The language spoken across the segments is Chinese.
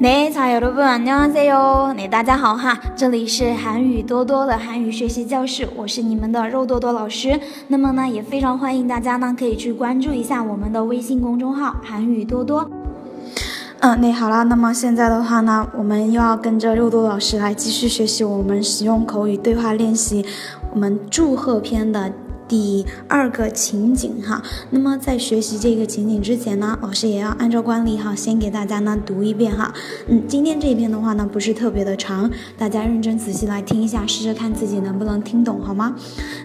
네자여러분안녕하세요 네大家好哈，这里是韩语多多的韩语学习教室，我是你们的肉多多老师。那么呢，也非常欢迎大家呢可以去关注一下我们的微信公众号韩语多多。嗯，那好了，那么现在的话呢，我们又要跟着肉多老师来继续学习我们实用口语对话练习，我们祝贺篇的。 第二个情景哈，那么在学习这个情景之前呢，老师也要按照惯例哈，先给大家呢读一遍哈。嗯，今天这一篇的话呢，不是特别的长，大家认真仔细来听一下，试着看自己能不能听懂，好吗？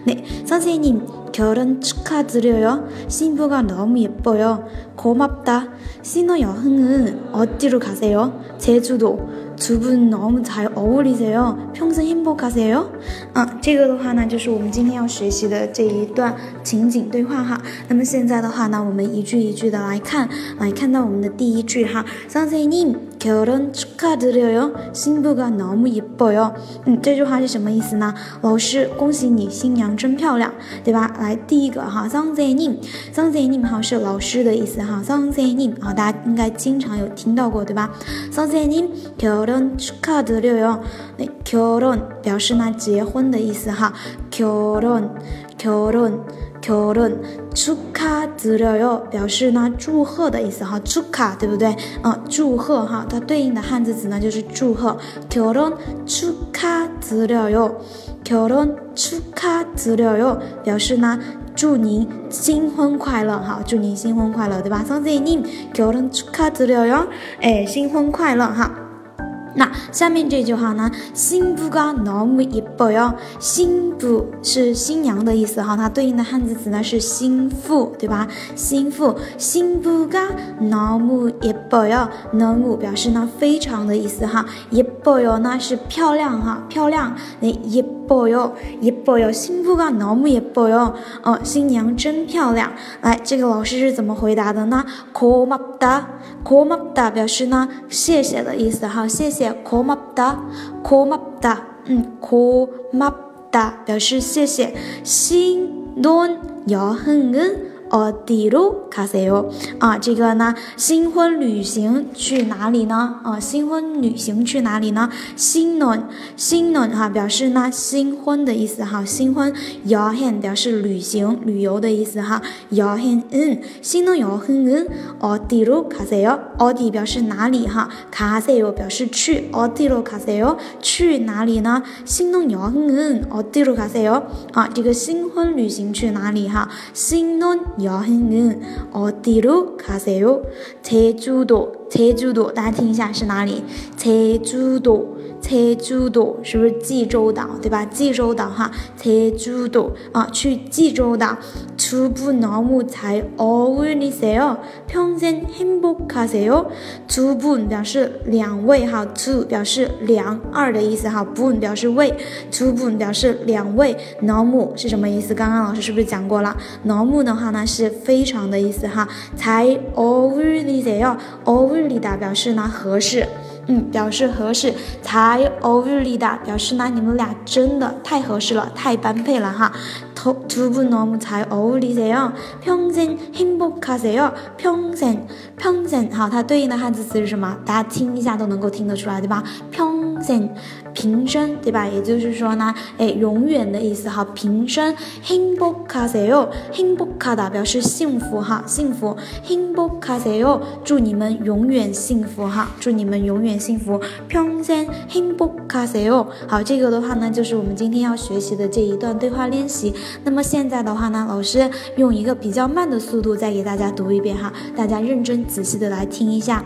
那선생님결혼축하드려요신부가너무예뻐요고맙다신혼여행은어디로가세요제주도 두분너무잘어울리세요평생행복하세요嗯，这个的话呢，就是我们今天要学习的这一段情景对话哈。那么现在的话呢，我们一句一句的来看，来看到我们的第一句哈。선생님 결혼축하드려요신부가너무예뻐요嗯，这句话是什么意思呢？老师，恭喜你，新娘真漂亮，对吧？来，第一个哈，선생 님， 선생님哈是老师的意思哈，선생님啊，大家应该经常有听到过，对吧？선생님결 결혼 축하드려요. 네, 결혼 表示呢 结婚的意思哈。결혼 결혼 결혼 축하드려요 表示呢祝贺的意思哈 축하 对不对？嗯，祝贺哈，它对应的汉字词呢就是祝贺。 결혼 축하드려요 결혼 축하드려요 表示呢祝您新婚快乐哈，祝您新婚快乐，对吧？선생님 결혼 축하드려요. 哎，新婚快乐哈。 那下面这句话呢？新부가너무예뻐 요。 新부是新娘的意思哈，它对应的汉字词呢是新妇，对吧？新妇，新부가너무예뻐 요。 너무表示呢非常的意思哈，예뻐요呢是漂亮哈，漂亮。那예뻐 요， 예뻐 요， 新부가너무예뻐 요。 哦，新娘真漂亮。来，这个老师是怎么回答的呢？고맙 다， 고맙다表示呢谢谢的意思哈，谢谢。 ko mada ko mada，嗯，ko mada 表示谢谢。xin nuan。哦，迪鲁卡塞哟啊，这个呢，新婚旅行去哪里呢？啊，新婚旅行去哪里呢？新婚，新婚哈，表示呢新婚的意思哈，新婚여행表示旅行、旅游的意思哈，여행 은， 新婚여행 은， 哦，迪鲁卡塞哟，哦，迪表示哪里哈，卡塞哟表示去，哦，迪鲁卡塞哟，去哪里呢？新婚여행 은， 哦，迪鲁卡塞哟，啊，这个新婚旅行去哪里哈？新婚。 여행은 어디로 가세요? 제주도, 제주도, 大家听一下是哪里？제주도 济州岛是不是济州岛，对吧？济州岛哈，济州岛啊，去济州岛。두분너무잘어울리세 요， 평생행복하세 요。 두분表示两位哈，two 表示两二的意思哈，분表示位，두분表示两位。너무是什么意思？刚刚老师是不是讲过了？너무的话呢是非常的意思哈，잘어울리세 요， 어울리다表示呢合适。 嗯，表示合适，才어울리 다， 表示呢，你们俩真的太合适了，太般配了哈。두두분너무잘어울리세 요， 평생행복하세 요， 평 생， 평 생， 好，它对应的汉字词是什么？大家听一下都能够听得出来，对吧？평 생。 平生，对吧？也就是说呢，哎，永远的意思哈。平生，행복하세 요， 행복하다表示幸福哈，幸福。행복하세 요， 祝你们永远幸福哈，祝你们永远幸福。평생행복하세 요。 好，这个的话呢，就是我们今天要学习的这一段对话练习。那么现在的话呢，老师用一个比较慢的速度再给大家读一遍哈，大家认真仔细的来听一下。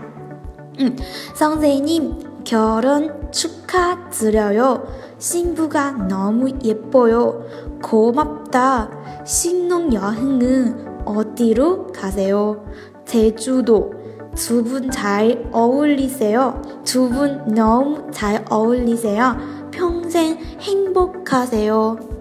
嗯，선생 님。 결혼 축하드려요. 신부가 너무 예뻐요. 고맙다. 신혼 여행은 어디로 가세요? 제주도. 두 분 잘 어울리세요. 두 분 너무 잘 어울리세요. 평생 행복하세요.